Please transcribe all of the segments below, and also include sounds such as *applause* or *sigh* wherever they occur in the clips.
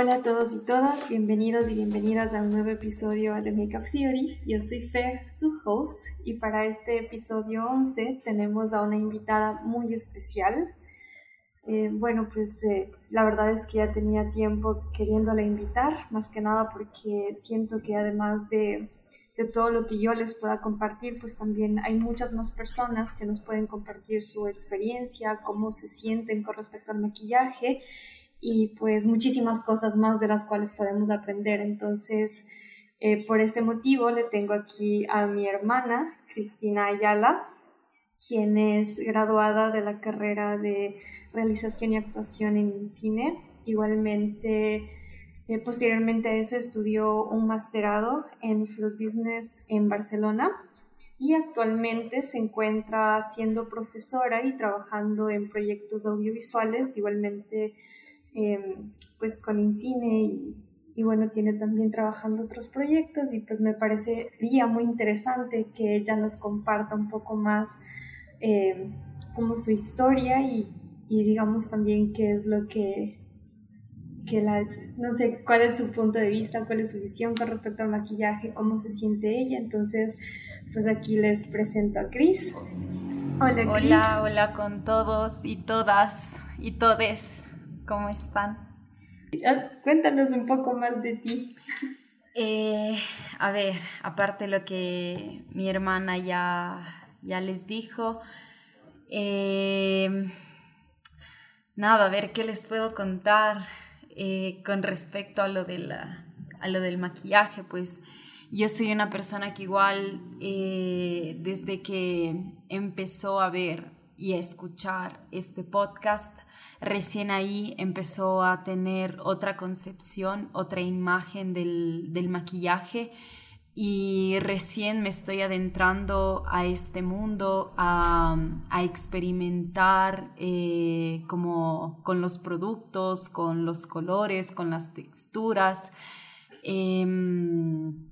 Hola a todos y todas, bienvenidos y bienvenidas a un nuevo episodio de Makeup Theory. Yo soy Fer, su host, y para este episodio 11 tenemos a una invitada muy especial. Eh, bueno, pues eh, la verdad es que ya tenía tiempo queriéndola invitar, más que nada porque siento que además de, de todo lo que yo les pueda compartir, pues también hay muchas más personas que nos pueden compartir su experiencia, cómo se sienten con respecto al maquillaje y pues muchísimas cosas más de las cuales podemos aprender. Entonces, eh, por ese motivo le tengo aquí a mi hermana, Cristina Ayala, quien es graduada de la carrera de realización y actuación en cine. Igualmente, eh, posteriormente a eso estudió un masterado en Food Business en Barcelona y actualmente se encuentra siendo profesora y trabajando en proyectos audiovisuales, igualmente Em, pues con Incine y, bueno, tiene también trabajando otros proyectos y pues me parecería muy interesante que ella nos comparta un poco más em, como su historia y, digamos también qué es lo que, que la, no sé, cuál es su punto de vista, cuál es su visión con respecto al maquillaje, cómo se siente ella. Entonces, pues aquí les presento a Cris. Hola, Cris. Hola, hola con todos y todas y todes. ¿Cómo están? Ah, cuéntanos un poco más de ti. Eh, a ver, aparte de lo que mi hermana ya, ya les dijo, eh, nada, a ver qué les puedo contar eh, con respecto a lo, de la, a lo del maquillaje. Pues yo soy una persona que igual desde que empezó a ver y a escuchar este podcast, recién ahí empezó a tener otra concepción, otra imagen del, maquillaje y recién me estoy adentrando a este mundo, a, experimentar eh, como con los productos, con los colores, con las texturas. Em,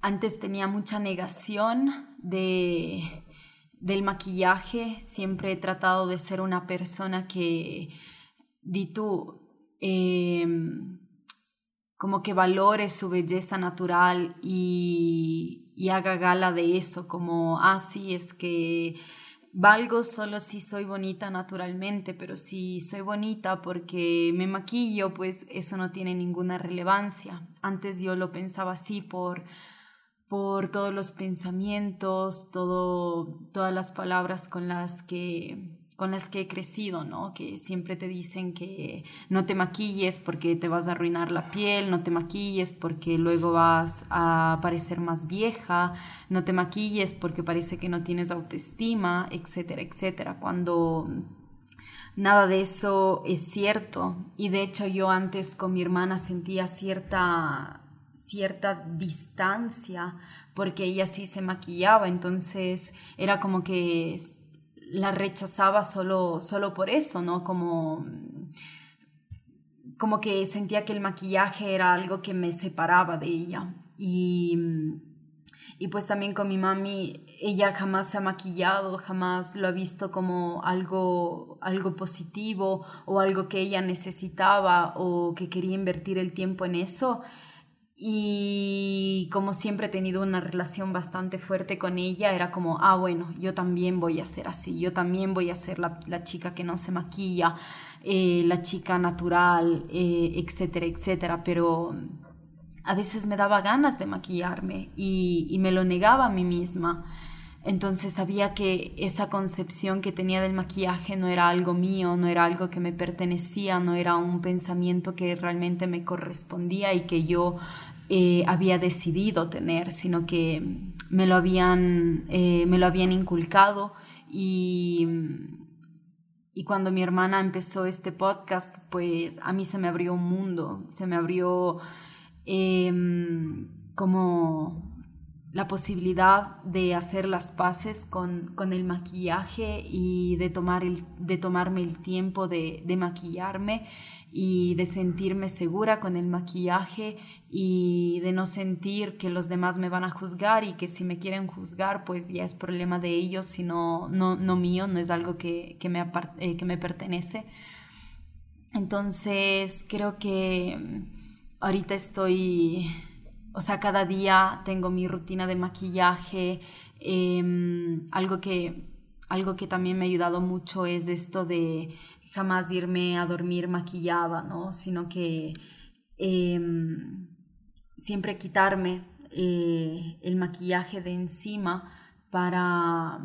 antes tenía mucha negación de, del maquillaje, siempre he tratado de ser una persona que di tú, em, como que valore su belleza natural y, y, haga gala de eso, como, ah, es que valgo solo si soy bonita naturalmente, pero si soy bonita porque me maquillo, pues eso no tiene ninguna relevancia. Antes yo lo pensaba así por por todos los pensamientos, todo, todas las palabras con las que con las que he crecido, ¿no? Que siempre te dicen que no te maquilles porque te vas a arruinar la piel, no te maquilles porque luego vas a parecer más vieja, no te maquilles porque parece que no tienes autoestima, etcétera, etcétera. Cuando nada de eso es cierto. Y de hecho yo antes con mi hermana sentía cierta cierta distancia porque ella sí se maquillaba, entonces era como que la rechazaba solo, solo por eso, ¿no? Como, como que sentía que el maquillaje era algo que me separaba de ella. Y, y pues también con mi mami, ella jamás se ha maquillado, jamás lo ha visto como algo, algo positivo o algo que ella necesitaba o que quería invertir el tiempo en eso y como siempre he tenido una relación bastante fuerte con ella, era como, ah, bueno, yo también voy a ser así, yo también voy a ser la, la chica que no se maquilla, eh, la chica natural, eh, etcétera, etcétera, pero a veces me daba ganas de maquillarme y, y me lo negaba a mí misma. Entonces sabía que esa concepción que tenía del maquillaje no era algo mío, no era algo que me pertenecía, no era un pensamiento que realmente me correspondía y que yo eh, había decidido tener, sino que me lo habían, eh, me lo habían inculcado. Y, y cuando mi hermana empezó este podcast, pues a mí se me abrió un mundo, se me abrió em, como la posibilidad de hacer las paces con, con el maquillaje y de, tomar el, de tomarme el tiempo de, de maquillarme y de sentirme segura con el maquillaje y de no sentir que los demás me van a juzgar y que si me quieren juzgar pues ya es problema de ellos, sino no, no mío, no es algo que, que me, eh, que me pertenece. Entonces creo que ahorita estoy, o sea, cada día tengo mi rutina de maquillaje, em, algo que algo que también me ha ayudado mucho es esto de jamás irme a dormir maquillada, ¿no? Sino que em, siempre quitarme eh, el maquillaje de encima para,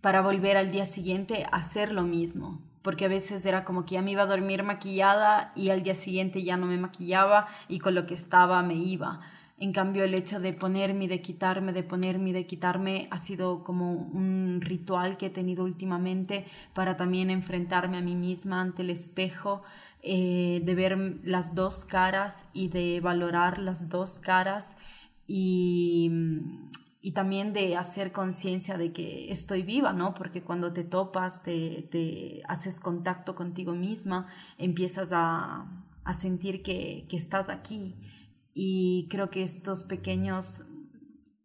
para volver al día siguiente a hacer lo mismo. Porque a veces era como que ya me iba a dormir maquillada y al día siguiente ya no me maquillaba y con lo que estaba me iba. En cambio, el hecho de ponerme de quitarme, de ponerme de quitarme ha sido como un ritual que he tenido últimamente para también enfrentarme a mí misma ante el espejo, eh, de ver las dos caras y de valorar las dos caras y, y también de hacer conciencia de que estoy viva, ¿no? Porque cuando te topas, te, haces contacto contigo misma, empiezas a, a sentir que, que estás aquí y creo que estos pequeños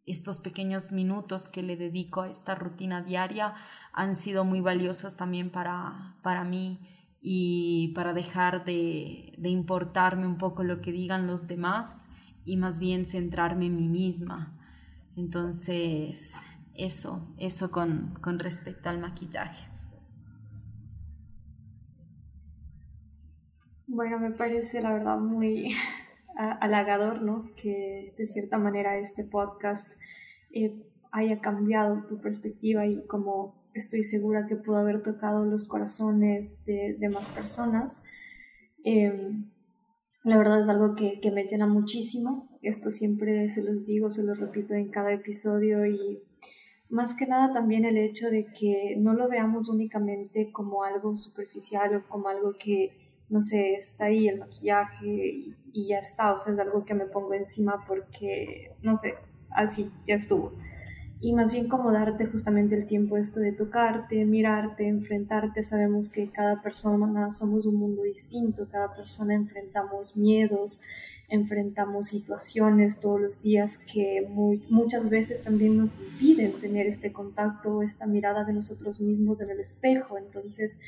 estos pequeños minutos que le dedico a esta rutina diaria han sido muy valiosos también para, para mí y para dejar de, de, importarme un poco lo que digan los demás y más bien centrarme en mí misma. Entonces, eso, eso con, con respecto al maquillaje. Bueno, me parece la verdad muy, halagador, ¿no? Que de cierta manera este podcast eh, haya cambiado tu perspectiva y como estoy segura que pudo haber tocado los corazones de, más personas. Em, la verdad es algo que, que, me llena muchísimo. Esto siempre se los digo, se los repito en cada episodio y más que nada también el hecho de que no lo veamos únicamente como algo superficial o como algo que no sé, está ahí el maquillaje y, ya está, o sea, es algo que me pongo encima porque, no sé, así, ya estuvo. Y más bien como darte justamente el tiempo esto de tocarte, mirarte, enfrentarte. Sabemos que cada persona somos un mundo distinto, cada persona enfrentamos miedos, enfrentamos situaciones todos los días que muchas veces también nos impiden tener este contacto, esta mirada de nosotros mismos en el espejo. Entonces,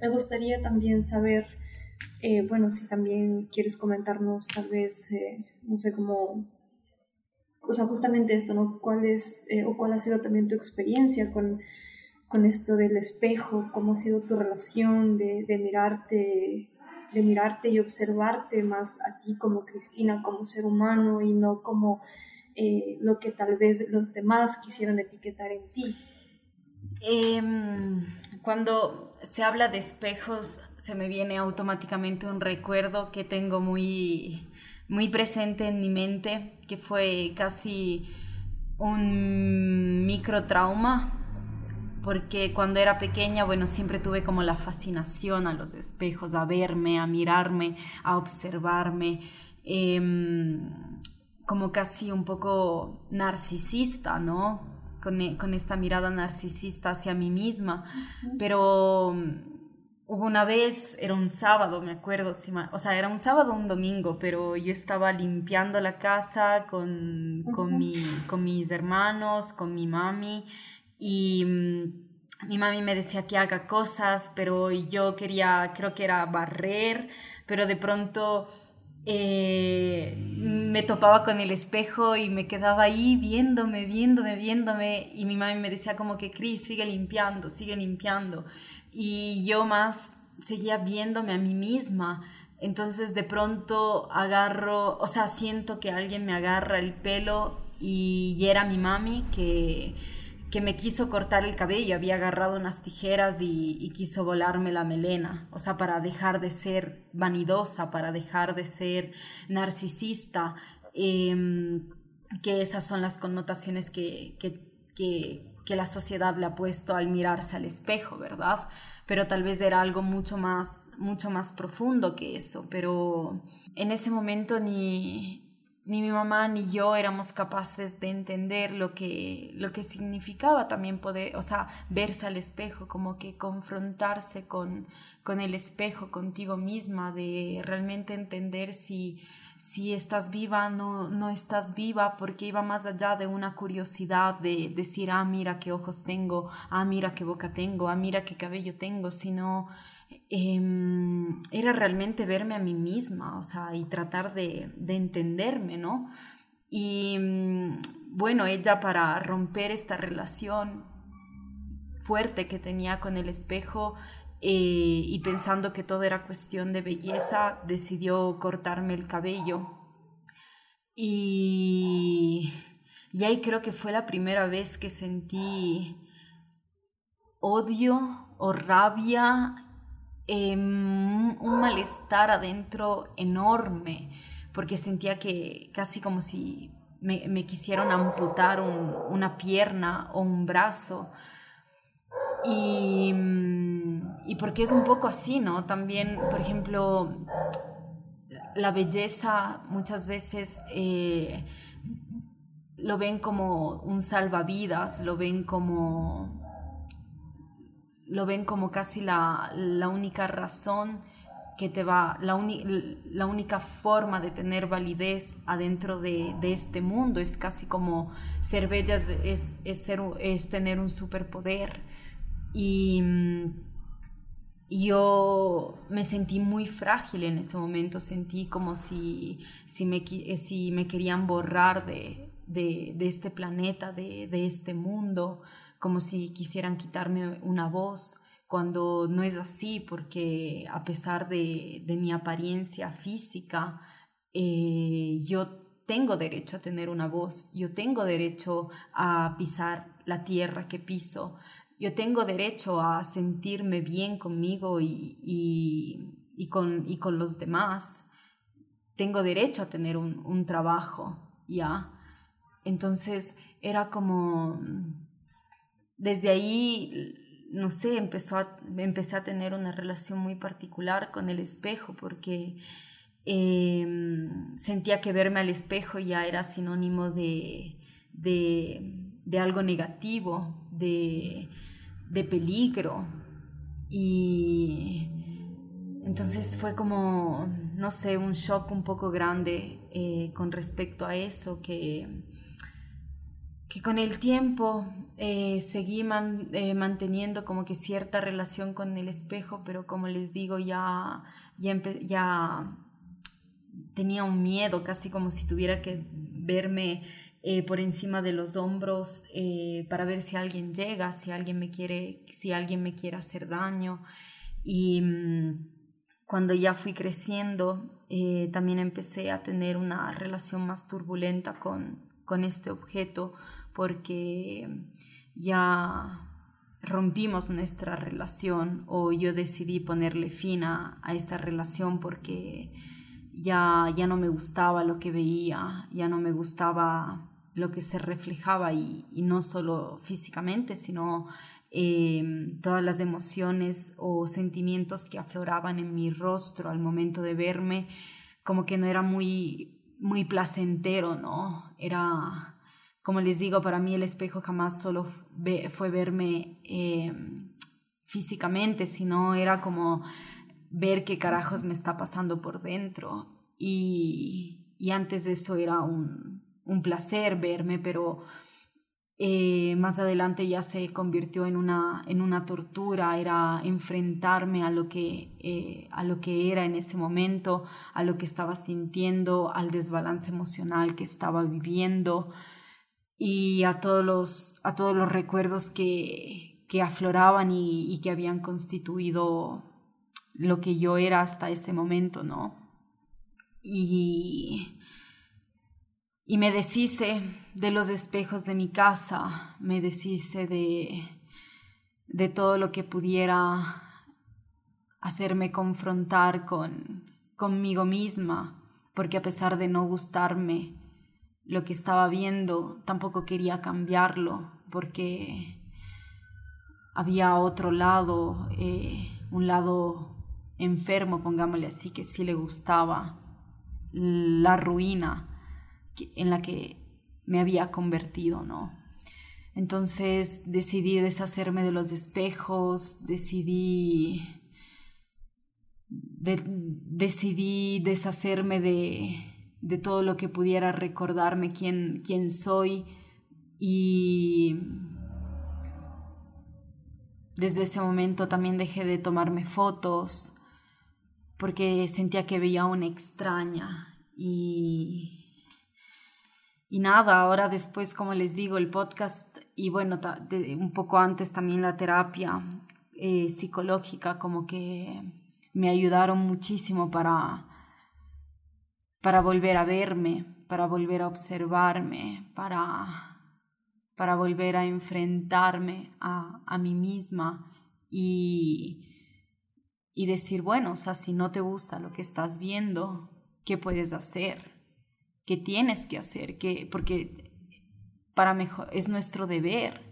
me gustaría también saber eh, bueno, si también quieres comentarnos tal vez, eh, no sé, cómo, o sea, justamente esto, ¿no? ¿Cuál es, eh, o cuál ha sido también tu experiencia con, con esto del espejo? ¿Cómo ha sido tu relación de, de mirarte? De mirarte y observarte más a ti como Cristina, como ser humano y no como lo que tal vez los demás quisieron etiquetar en ti. Em, cuando se habla de espejos, se me viene automáticamente un recuerdo que tengo muy, muy presente en mi mente, que fue casi un microtrauma, porque cuando era pequeña, bueno, siempre tuve como la fascinación a los espejos, a verme, a mirarme, a observarme, em, como casi un poco narcisista, ¿no? Con, con, esta mirada narcisista hacia mí misma, pero Hubo una vez, era un sábado, me acuerdo, o sea, era un sábado o un domingo, pero yo estaba limpiando la casa con, con, mi, con mis hermanos, con mi mami, y mm, mi mami me decía que haga cosas, pero yo quería, creo que era barrer, pero de pronto eh, me topaba con el espejo y me quedaba ahí viéndome, viéndome, viéndome, y mi mami me decía como que, Cris, sigue limpiando, sigue limpiando y yo más seguía viéndome a mí misma. Entonces de pronto agarro, o sea, siento que alguien me agarra el pelo y, era mi mami que, que me quiso cortar el cabello, había agarrado unas tijeras y, quiso volarme la melena, o sea, para dejar de ser vanidosa, para dejar de ser narcisista, em, que esas son las connotaciones que, que, que que la sociedad le ha puesto al mirarse al espejo, ¿verdad? Pero tal vez era algo mucho más, mucho más profundo que eso, pero en ese momento ni, ni mi mamá ni yo éramos capaces de entender lo que, lo que significaba también poder, o sea, verse al espejo, como que confrontarse con, con el espejo, contigo misma, de realmente entender si si estás viva, no, no estás viva, porque iba más allá de una curiosidad de decir, ah, mira qué ojos tengo, ah, mira qué boca tengo, ah, mira qué cabello tengo, sino em, era realmente verme a mí misma, o sea, y tratar de, de entenderme, ¿no? Y mm, bueno, ella para romper esta relación fuerte que tenía con el espejo eh, y pensando que todo era cuestión de belleza, decidió cortarme el cabello. Y, y ahí creo que fue la primera vez que sentí odio o rabia, em, un malestar adentro enorme, porque sentía que casi como si me, quisieran amputar una pierna o un brazo. Y, y porque es un poco así, ¿no? También, por ejemplo, la belleza muchas veces eh, lo ven como un salvavidas, lo ven como lo ven como casi la, la única razón que te va, la, la, única forma de tener validez adentro de, de, este mundo, es casi como ser bella, es, es, ser, es tener un superpoder. Y yo me sentí muy frágil en ese momento, sentí como si, si, me, si me querían borrar de, de, de este planeta, de, de este mundo, como si quisieran quitarme una voz cuando no es así, porque a pesar de, mi apariencia física, eh, yo tengo derecho a tener una voz, yo tengo derecho a pisar la tierra que piso, yo tengo derecho a sentirme bien conmigo y, con, los demás, tengo derecho a tener un trabajo, ¿ya? Entonces era como, desde ahí no sé, empezó a, empecé a tener una relación muy particular con el espejo porque em, sentía que verme al espejo ya era sinónimo de, de, algo negativo, de, de, peligro. Y entonces fue como, no sé, un shock un poco grande eh, con respecto a eso que que con el tiempo eh, seguí eh, manteniendo como que cierta relación con el espejo, pero como les digo, ya, ya, ya tenía un miedo, casi como si tuviera que verme eh, por encima de los hombros para ver si alguien llega, si alguien me quiere, si alguien me quiere hacer daño. Y mm, cuando ya fui creciendo, también empecé a tener una relación más turbulenta con, con este objeto porque ya rompimos nuestra relación o yo decidí ponerle fin a, esa relación porque ya, ya no me gustaba lo que veía, ya no me gustaba lo que se reflejaba y, no solo físicamente, sino em, todas las emociones o sentimientos que afloraban en mi rostro al momento de verme, como que no era muy, muy placentero, ¿no? Era como les digo, para mí el espejo jamás solo fue verme eh, físicamente, sino era como ver qué carajos me está pasando por dentro. Y, antes de eso era un, placer verme, pero eh, más adelante ya se convirtió en una, en una tortura, era enfrentarme a lo, que, eh, a lo que era en ese momento, a lo que estaba sintiendo, al desbalance emocional que estaba viviendo y a todos los, a todos los recuerdos que, que afloraban y, y, que habían constituido lo que yo era hasta ese momento, ¿no? Y, y me deshice de los espejos de mi casa, me deshice de, de todo lo que pudiera hacerme confrontar con, conmigo misma, porque a pesar de no gustarme, lo que estaba viendo, tampoco quería cambiarlo porque había otro lado, eh, un lado enfermo, pongámosle así, que sí le gustaba la ruina en la que me había convertido, ¿no? Entonces decidí deshacerme de los espejos, decidí, decidí deshacerme de, de todo lo que pudiera recordarme quién, quién soy. Y, desde ese momento también dejé de tomarme fotos porque sentía que veía una extraña. Y y nada, ahora después, como les digo, el podcast y bueno, un poco antes también la terapia eh, psicológica, como que me ayudaron muchísimo para, para volver a verme, para volver a observarme, para, para volver a enfrentarme a, a mí misma y, y decir, bueno, o sea, si no te gusta lo que estás viendo, ¿qué puedes hacer? ¿Qué tienes que hacer? ¿Qué? Porque para mejor, es nuestro deber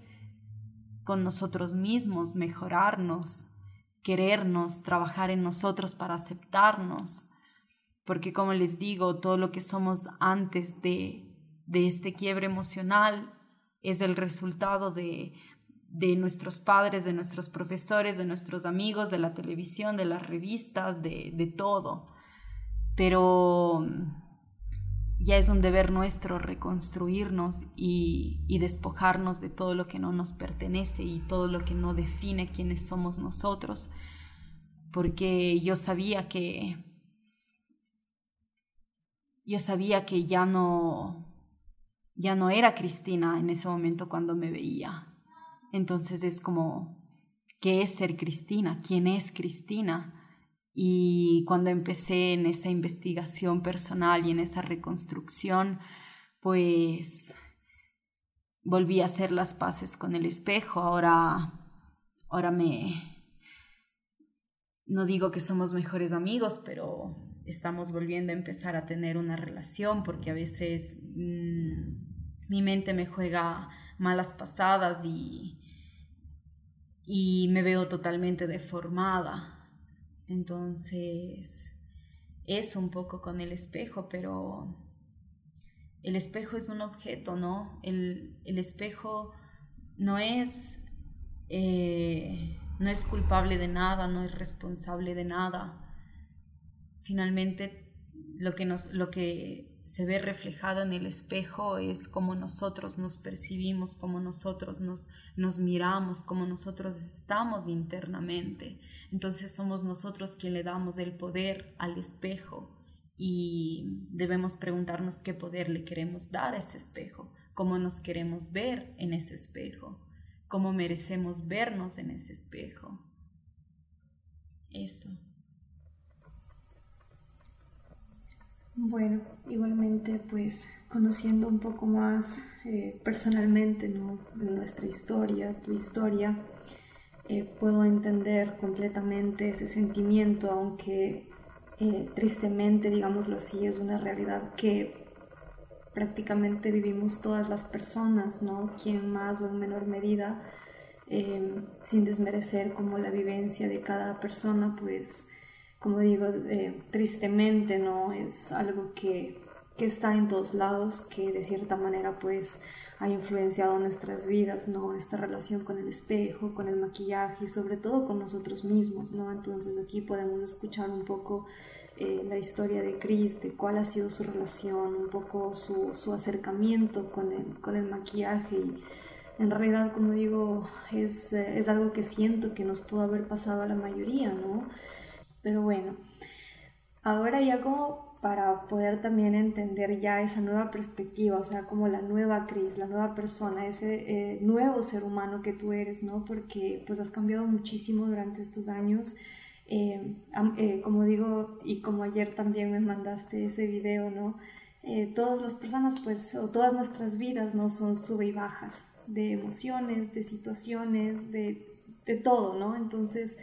con nosotros mismos mejorarnos, querernos, trabajar en nosotros para aceptarnos. Porque como les digo, todo lo que somos antes de, de este quiebre emocional es el resultado de, de nuestros padres, de nuestros profesores, de nuestros amigos, de la televisión, de las revistas, de, de todo. Pero ya es un deber nuestro reconstruirnos y, y, despojarnos de todo lo que no nos pertenece y todo lo que no define quiénes somos nosotros, porque yo sabía que yo sabía que ya no ya no era Cristina en ese momento cuando me veía. Entonces es como ¿qué es ser Cristina? ¿Quién es Cristina? Y cuando empecé en esa investigación personal y en esa reconstrucción, pues volví a hacer las paces con el espejo. Ahora, ahora me... No digo que somos mejores amigos, pero estamos volviendo a empezar a tener una relación porque a veces mmm, mi mente me juega malas pasadas y, y me veo totalmente deformada entonces, es un poco con el espejo, pero el espejo es un objeto, ¿no? El, espejo no es, eh, no es culpable de nada, no es responsable de nada. Finalmente, lo que, nos, lo que se ve reflejado en el espejo es cómo nosotros nos percibimos, cómo nosotros nos, nos miramos, cómo nosotros estamos internamente. Entonces somos nosotros quien le damos el poder al espejo y debemos preguntarnos qué poder le queremos dar a ese espejo, cómo nos queremos ver en ese espejo, cómo merecemos vernos en ese espejo. Eso. Bueno, igualmente pues conociendo un poco más eh, personalmente nuestra historia, tu historia, eh, puedo entender completamente ese sentimiento, aunque eh, tristemente, digámoslo así, es una realidad que prácticamente vivimos todas las personas, ¿no? Quien más o en menor medida, sin desmerecer como la vivencia de cada persona, pues como digo, eh, tristemente, ¿no? Es algo que, que, está en todos lados, que de cierta manera pues ha influenciado nuestras vidas, ¿no? Esta relación con el espejo, con el maquillaje y sobre todo con nosotros mismos, ¿no? Entonces aquí podemos escuchar un poco eh, la historia de Chris, de cuál ha sido su relación, un poco su, su acercamiento con el, con el maquillaje y en realidad, como digo, es, eh, es algo que siento que nos pudo haber pasado a la mayoría, ¿no? Pero bueno, ahora ya como para poder también entender ya esa nueva perspectiva, o sea, como la nueva Cris, la nueva persona, ese eh, nuevo ser humano que tú eres, ¿no? Porque pues has cambiado muchísimo durante estos años. Eh, eh, como digo, y como ayer también me mandaste ese video, ¿no? todas las personas, pues, o todas nuestras vidas, ¿no? Son sube y bajas de emociones, de situaciones, de, de todo, ¿no? Entonces,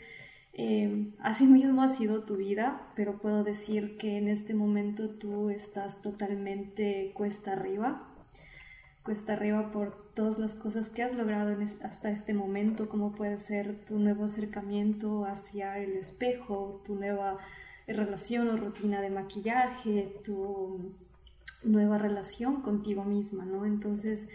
eh, así mismo ha sido tu vida, pero puedo decir que en este momento tú estás totalmente cuesta arriba, cuesta arriba por todas las cosas que has logrado hasta este momento, como puede ser tu nuevo acercamiento hacia el espejo, tu nueva relación o rutina de maquillaje, tu nueva relación contigo misma, ¿no? Entonces,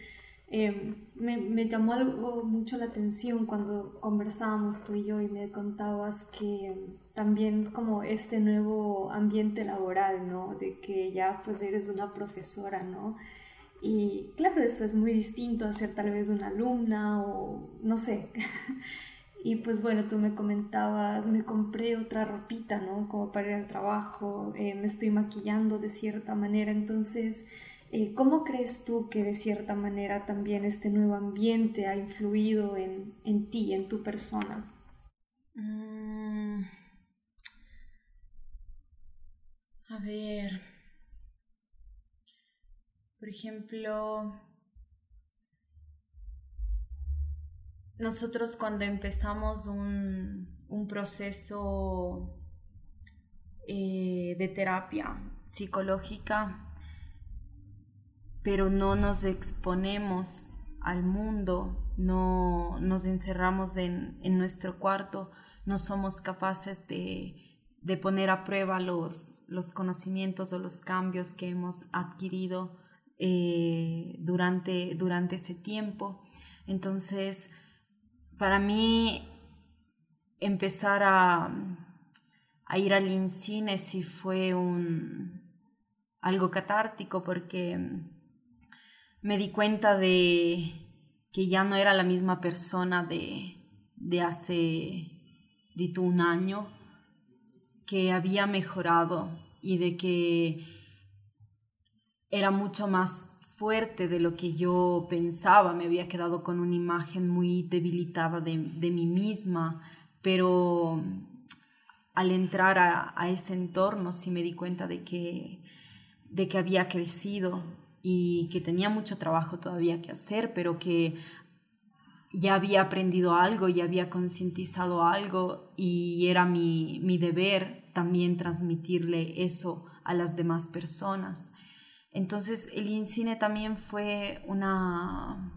Em, me, llamó algo mucho la atención cuando conversábamos tú y yo y me contabas que también como este nuevo ambiente laboral, ¿no? De que ya pues eres una profesora, ¿no? Y claro, eso es muy distinto a ser tal vez una alumna o no sé. *laughs* Y pues bueno, tú me comentabas, me compré otra ropita, ¿no? Como para ir al trabajo, eh, me estoy maquillando de cierta manera. Entonces, eh, ¿cómo crees tú que de cierta manera también este nuevo ambiente ha influido en, en ti, en tu persona? Mm. A ver, por ejemplo, nosotros cuando empezamos un, proceso eh, de terapia psicológica, pero no nos exponemos al mundo, no nos encerramos en, nuestro cuarto, no somos capaces de, poner a prueba los, los, conocimientos o los cambios que hemos adquirido eh, durante, durante ese tiempo. Entonces, para mí empezar a, ir al INCINE sí fue un, algo catártico porque me di cuenta de que ya no era la misma persona de, de hace dito un año, que había mejorado y de que era mucho más fuerte de lo que yo pensaba, me había quedado con una imagen muy debilitada de, mí misma, pero al entrar a, ese entorno sí me di cuenta de que, de que había crecido y que tenía mucho trabajo todavía que hacer, pero que ya había aprendido algo, ya había concientizado algo y era mi, mi deber también transmitirle eso a las demás personas. Entonces el INCINE también fue una,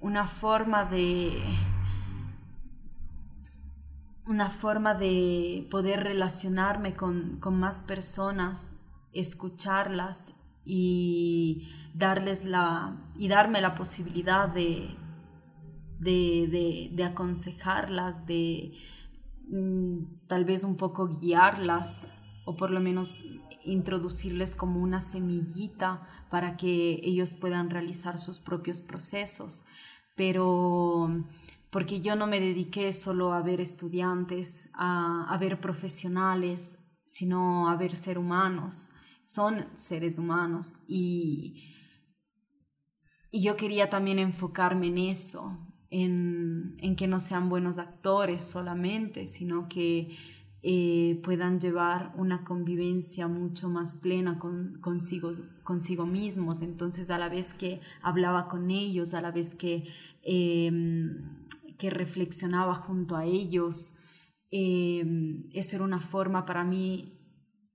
una forma de una forma de poder relacionarme con, más personas, escucharlas y darles la y darme la posibilidad de, de, aconsejarlas, de mm, tal vez un poco guiarlas o por lo menos introducirles como una semillita para que ellos puedan realizar sus propios procesos. Pero porque yo no me dediqué solo a ver estudiantes, a, ver profesionales, sino a ver seres humanos. Son seres humanos y, y yo quería también enfocarme en eso, en, en que no sean buenos actores solamente, sino que eh, puedan llevar una convivencia mucho más plena con, consigo, consigo mismos. Entonces, a la vez que hablaba con ellos, a la vez que, em, que reflexionaba junto a ellos, em, eso era una forma para mí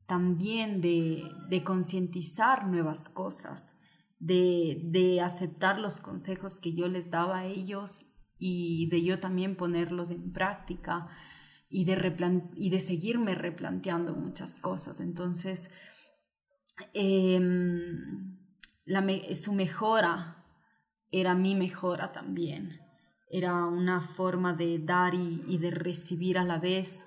también de, de concientizar nuevas cosas, de, de aceptar los consejos que yo les daba a ellos y de yo también ponerlos en práctica y de, y de seguirme replanteando muchas cosas. Entonces, em, su mejora era mi mejora también. Era una forma de dar y, de recibir a la vez.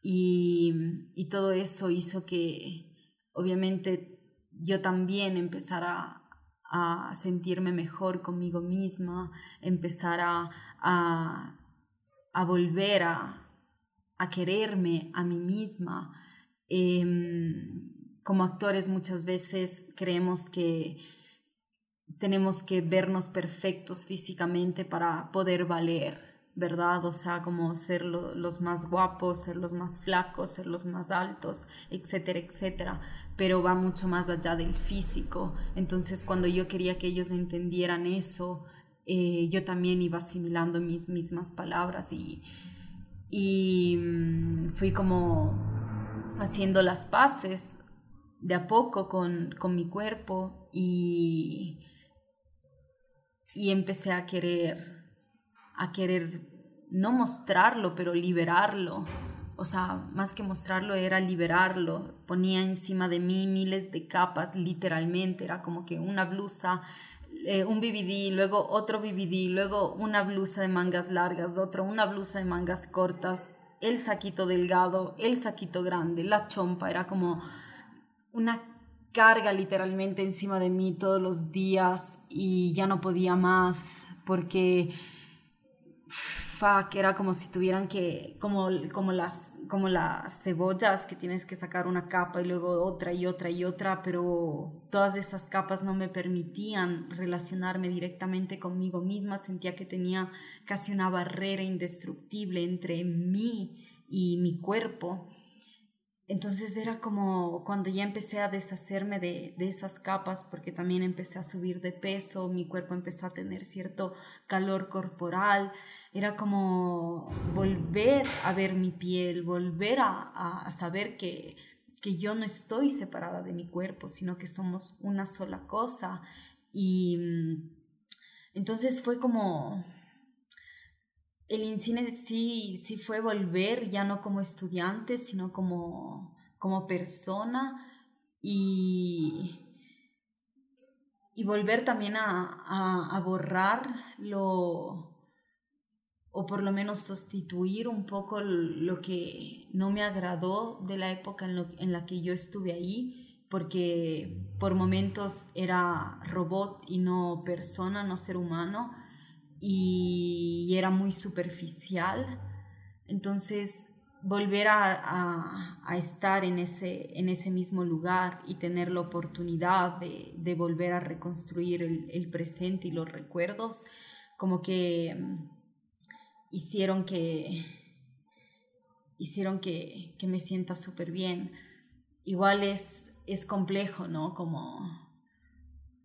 Y, y, todo eso hizo que, obviamente, yo también empezara a sentirme mejor conmigo misma, empezar a, volver a, a quererme a mí misma. Em, como actores muchas veces creemos que tenemos que vernos perfectos físicamente para poder valer, ¿verdad? O sea, como ser los más guapos, ser los más flacos, ser los más altos, etcétera, etcétera. Pero va mucho más allá del físico. Entonces, cuando yo quería que ellos entendieran eso, eh, yo también iba asimilando mis mismas palabras y, y mm, fui como haciendo las paces de a poco con, mi cuerpo y, y empecé a querer, a querer no mostrarlo, pero liberarlo. O sea, más que mostrarlo era liberarlo. Ponía encima de mí miles de capas, literalmente. Era como que una blusa eh, un BBD, luego otro BBD, luego una blusa de mangas largas, otro, una blusa de mangas cortas, el saquito delgado, el saquito grande, la chompa, era como una carga literalmente encima de mí todos los días y ya no podía más porque fuck, era como si tuvieran que, como, como, las, como las cebollas que tienes que sacar una capa y luego otra y otra y otra, pero todas esas capas no me permitían relacionarme directamente conmigo misma, sentía que tenía casi una barrera indestructible entre mí y mi cuerpo. Entonces era como cuando ya empecé a deshacerme de, de, esas capas, porque también empecé a subir de peso, mi cuerpo empezó a tener cierto calor corporal, era como volver a ver mi piel, volver a, a saber que, que yo no estoy separada de mi cuerpo, sino que somos una sola cosa. Y mm, entonces fue como el INCINE sí, sí fue volver, ya no como estudiante, sino como, como persona y, y volver también a, a, borrar lo, o por lo menos sustituir un poco lo que no me agradó de la época en, en la que yo estuve ahí, porque por momentos era robot y no persona, no ser humano y, era muy superficial. Entonces, volver a, a, estar en ese, en ese mismo lugar y tener la oportunidad de, de volver a reconstruir el, presente y los recuerdos, como que hicieron que, hicieron que, que me sienta súper bien. Igual es, es complejo, ¿no? Como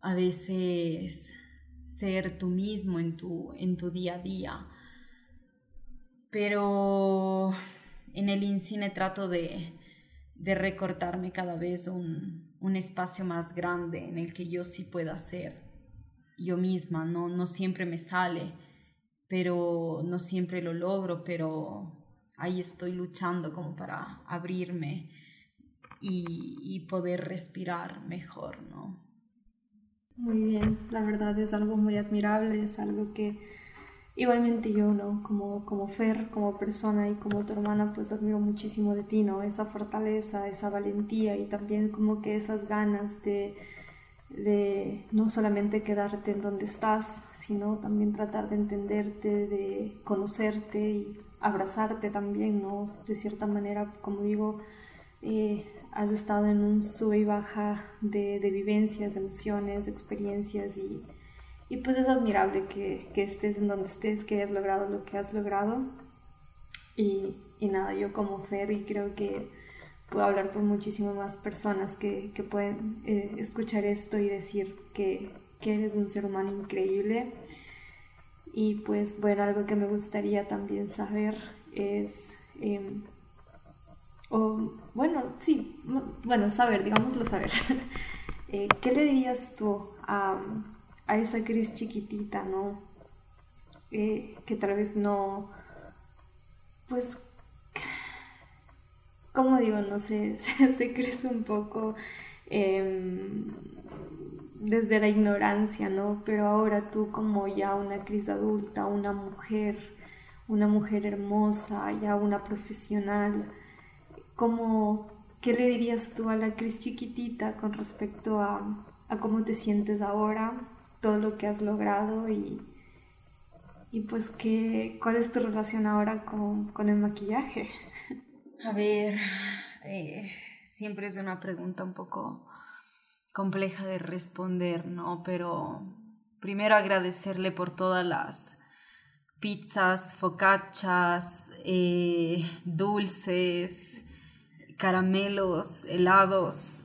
a veces ser tú mismo en tu, en tu día a día. Pero en el INCINE trato de, de recortarme cada vez un, un, espacio más grande en el que yo sí pueda ser yo misma. No, no siempre me sale, pero no siempre lo logro, pero ahí estoy luchando como para abrirme y, y poder respirar mejor, ¿no? Muy bien, la verdad es algo muy admirable, es algo que igualmente yo, ¿no? Como, como Fer, como persona y como tu hermana, pues admiro muchísimo de ti, ¿no? Esa fortaleza, esa valentía y también como que esas ganas de, de no solamente quedarte en donde estás, sino también tratar de entenderte, de conocerte y abrazarte también, ¿no? De cierta manera, como digo, eh, has estado en un sube y baja de, vivencias, de emociones, experiencias y, y, pues es admirable que, que, estés en donde estés, que hayas logrado lo que has logrado. Y, y nada, yo como Fer y creo que puedo hablar por muchísimas más personas que, que pueden eh, escuchar esto y decir que, que eres un ser humano increíble. Y pues bueno, algo que me gustaría también saber es... Eh, o, bueno, sí, bueno, saber, digámoslo saber. *laughs* eh, ¿Qué le dirías tú a, a esa Cris chiquitita, no? Eh, que tal vez no, pues, ¿cómo digo? No sé, *laughs* se, crece un poco eh, desde la ignorancia, ¿no? Pero ahora tú como ya una Cris adulta, una mujer, una mujer hermosa, ya una profesional, ¿Cómo, ¿Qué le dirías tú a la Cris chiquitita con respecto a, a, cómo te sientes ahora, todo lo que has logrado y, y pues qué, cuál es tu relación ahora con, con el maquillaje? A ver, eh, siempre es una pregunta un poco compleja de responder, ¿no? Pero primero agradecerle por todas las pizzas, focachas, eh, dulces, caramelos, helados,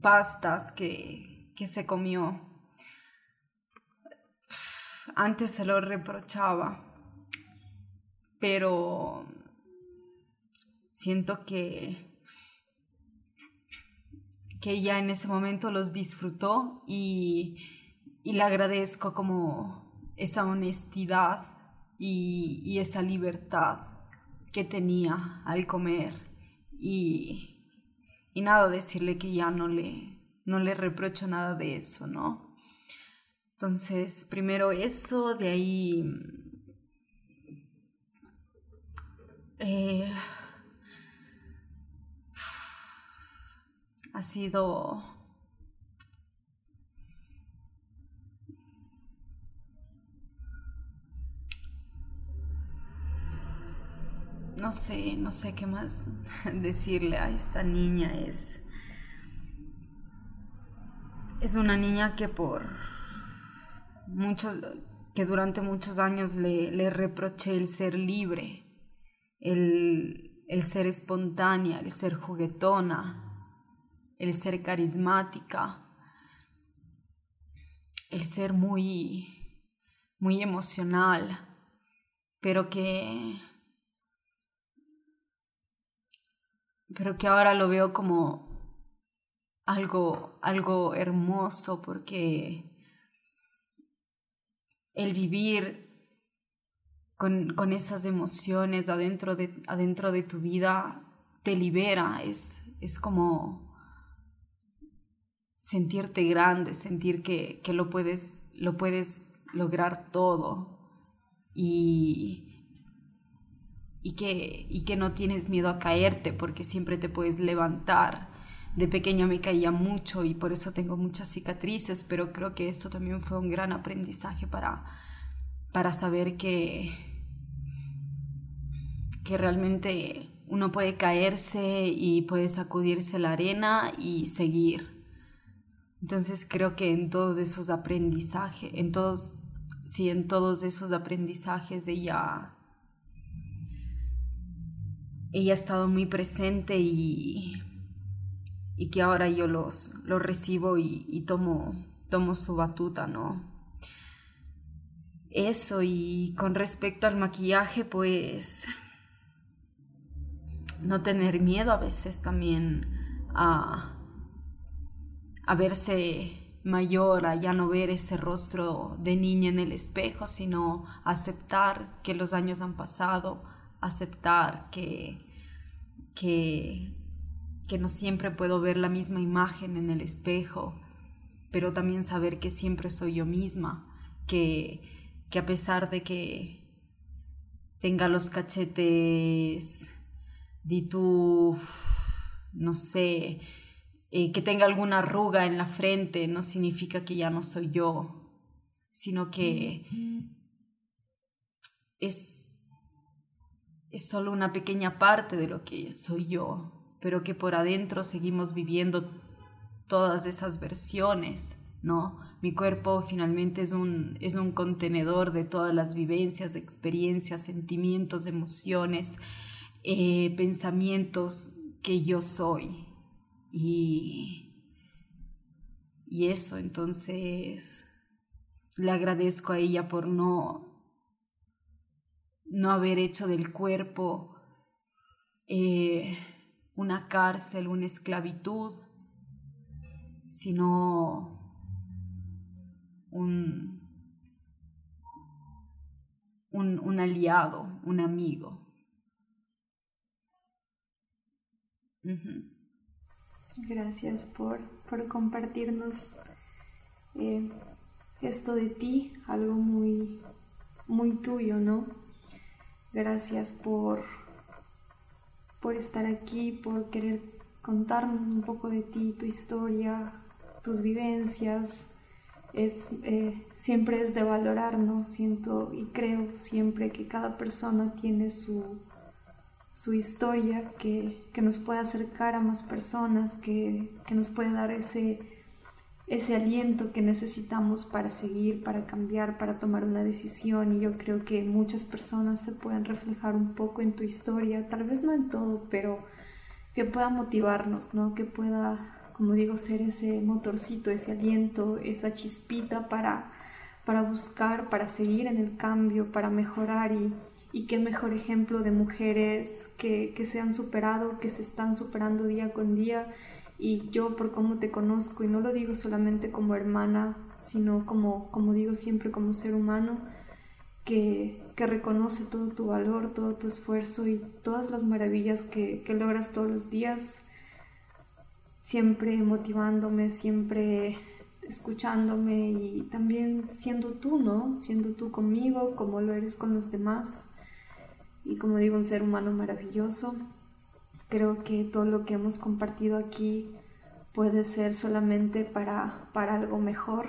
pastas que, que se comió. Antes se lo reprochaba, pero siento que que ella en ese momento los disfrutó y, y le agradezco como esa honestidad y, y, esa libertad que tenía al comer y, y nada, decirle que ya no le, no le reprocho nada de eso, ¿no? Entonces, primero eso, de ahí... Eh, ha sido no sé, no sé qué más *laughs* decirle a esta niña. Es, es una niña que por muchos, que durante muchos años le, reproché el ser libre, el, el ser espontánea, el ser juguetona, el ser carismática, el ser muy, muy emocional, pero que, pero que ahora lo veo como algo, algo hermoso porque el vivir con, con, esas emociones adentro de, adentro de tu vida te libera, es, es como sentirte grande, sentir que, que lo, puedes, lo puedes lograr todo y, y, que, y que no tienes miedo a caerte porque siempre te puedes levantar. De pequeña me caía mucho y por eso tengo muchas cicatrices, pero creo que eso también fue un gran aprendizaje para, para saber que, que realmente uno puede caerse y puede sacudirse la arena y seguir. Entonces creo que en todos esos aprendizajes, en todos, sí, en todos esos aprendizajes ella, ella ha estado muy presente y, y que ahora yo los, los recibo y, tomo, tomo su batuta, ¿no? Eso y con respecto al maquillaje, pues no tener miedo a veces también a a verse mayor, a ya no ver ese rostro de niña en el espejo, sino aceptar que los años han pasado, aceptar que, que, que no siempre puedo ver la misma imagen en el espejo, pero también saber que siempre soy yo misma, que, que a pesar de que tenga los cachetes de tu, no sé, eh, que tenga alguna arruga en la frente no significa que ya no soy yo, sino que es, es solo una pequeña parte de lo que soy yo, pero que por adentro seguimos viviendo todas esas versiones, ¿no? Mi cuerpo finalmente es un, es un contenedor de todas las vivencias, experiencias, sentimientos, emociones, eh, pensamientos que yo soy. Y, y eso, entonces le agradezco a ella por no, no haber hecho del cuerpo eh, una cárcel, una esclavitud, sino un, un, un aliado, un amigo. Gracias por, compartirnos eh, esto de ti, algo muy, muy tuyo, ¿no? Gracias por, por estar aquí, por querer contarnos un poco de ti, tu historia, tus vivencias. Es, eh, siempre es de valorarnos, siento y creo siempre que cada persona tiene su, su historia que, nos puede acercar a más personas, que, nos puede dar ese, ese aliento que necesitamos para seguir, para cambiar, para tomar una decisión. Y yo creo que muchas personas se pueden reflejar un poco en tu historia, tal vez no en todo, pero que pueda motivarnos, ¿no? Que pueda, como digo, ser ese motorcito, ese aliento, esa chispita para, para buscar, para seguir en el cambio, para mejorar y y qué mejor ejemplo de mujeres que, se han superado, que se están superando día con día. Y yo por cómo te conozco, y no lo digo solamente como hermana, sino como, como digo siempre como ser humano, que, reconoce todo tu valor, todo tu esfuerzo y todas las maravillas que, que logras todos los días, siempre motivándome, siempre escuchándome y también siendo tú, ¿no? Siendo tú conmigo, como lo eres con los demás y como digo, un ser humano maravilloso. Creo que todo lo que hemos compartido aquí puede ser solamente para, para algo mejor,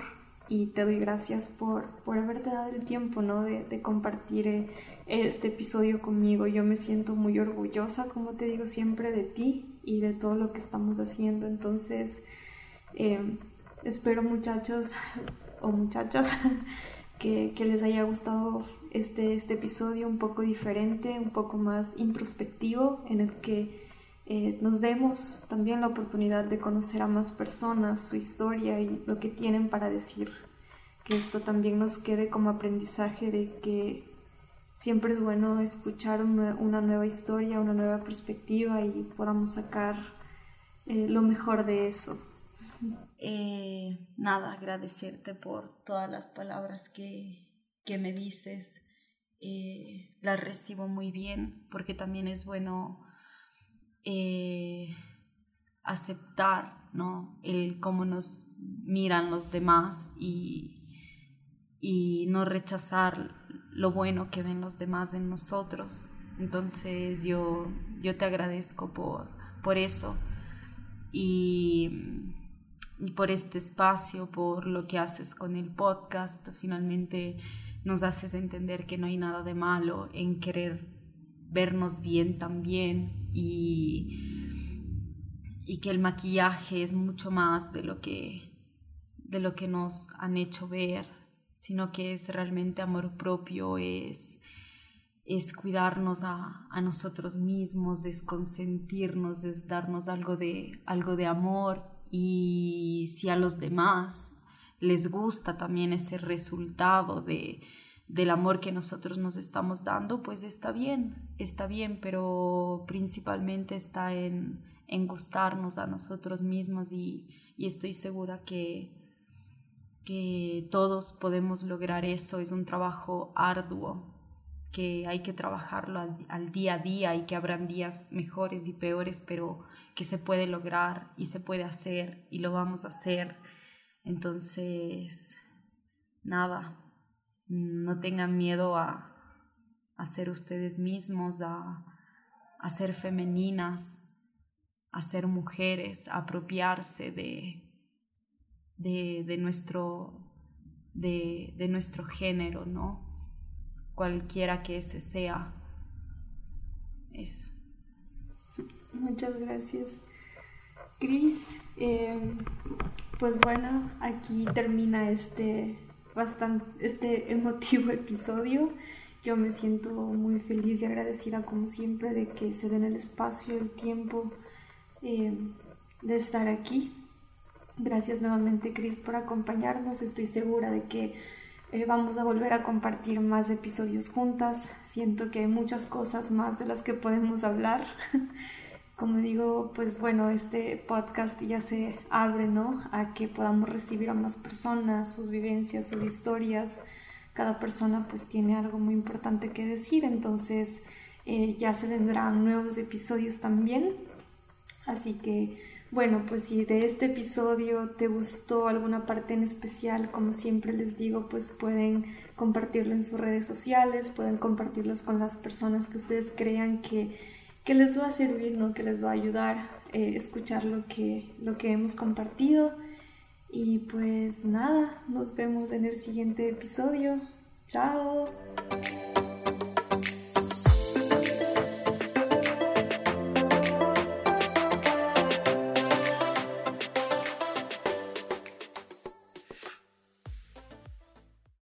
y te doy gracias por, por haberte dado el tiempo, ¿no? De, de compartir eh, este episodio conmigo. Yo me siento muy orgullosa, como te digo siempre, de ti y de todo lo que estamos haciendo. Entonces, eh, espero muchachos o muchachas *laughs* que, que, les haya gustado este, este episodio un poco diferente, un poco más introspectivo, en el que eh, nos demos también la oportunidad de conocer a más personas, su historia y lo que tienen para decir. Que esto también nos quede como aprendizaje de que siempre es bueno escuchar una, nueva historia, una nueva perspectiva y podamos sacar eh, lo mejor de eso. Eh, nada, agradecerte por todas las palabras que, que me dices. las recibo muy bien porque también es bueno eh, aceptar ¿no? el cómo nos miran los demás y, y no rechazar lo bueno que ven los demás en nosotros. Entonces yo, yo te agradezco por, por eso y, y, por este espacio, por lo que haces con el podcast. Finalmente nos haces entender que no hay nada de malo en querer vernos bien también y, y que el maquillaje es mucho más de lo que, de lo que nos han hecho ver, sino que es realmente amor propio, es, es cuidarnos a, a nosotros mismos, es consentirnos, es darnos algo de, algo de amor. Y si a los demás les gusta también ese resultado de, del amor que nosotros nos estamos dando, pues está bien, está bien, pero principalmente está en, en gustarnos a nosotros mismos y, estoy segura que, que todos podemos lograr eso. Es un trabajo arduo que hay que trabajarlo al, al, día a día y que habrán días mejores y peores, pero que se puede lograr y se puede hacer y lo vamos a hacer. Entonces, nada, no tengan miedo a, a ser ustedes mismos, a, ser femeninas, a ser mujeres, a apropiarse de, de, nuestro, de, nuestro género, ¿no? Cualquiera que ese sea. Eso. Muchas gracias. Cris, eh, pues bueno, aquí termina este bastante este emotivo *laughs* episodio. Yo me siento muy feliz y agradecida como siempre de que se den el espacio, el tiempo eh, de estar aquí. Gracias nuevamente Cris por acompañarnos. Estoy segura de que eh, vamos a volver a compartir más episodios juntas. Siento que hay muchas cosas más de las que podemos hablar. *laughs* como digo, pues bueno, este podcast ya se abre, ¿no? A que podamos recibir a más personas, sus vivencias, sus historias. Cada persona pues tiene algo muy importante que decir, entonces eh, ya se vendrán nuevos episodios también. Así que, bueno, pues si de este episodio te gustó alguna parte en especial, como siempre les digo, pues pueden compartirlo en sus redes sociales, pueden compartirlos con las personas que ustedes crean que que les va a servir, ¿no? que les va a ayudar eh, escuchar lo que, lo que hemos compartido. Y pues nada, nos vemos en el siguiente episodio. Chao.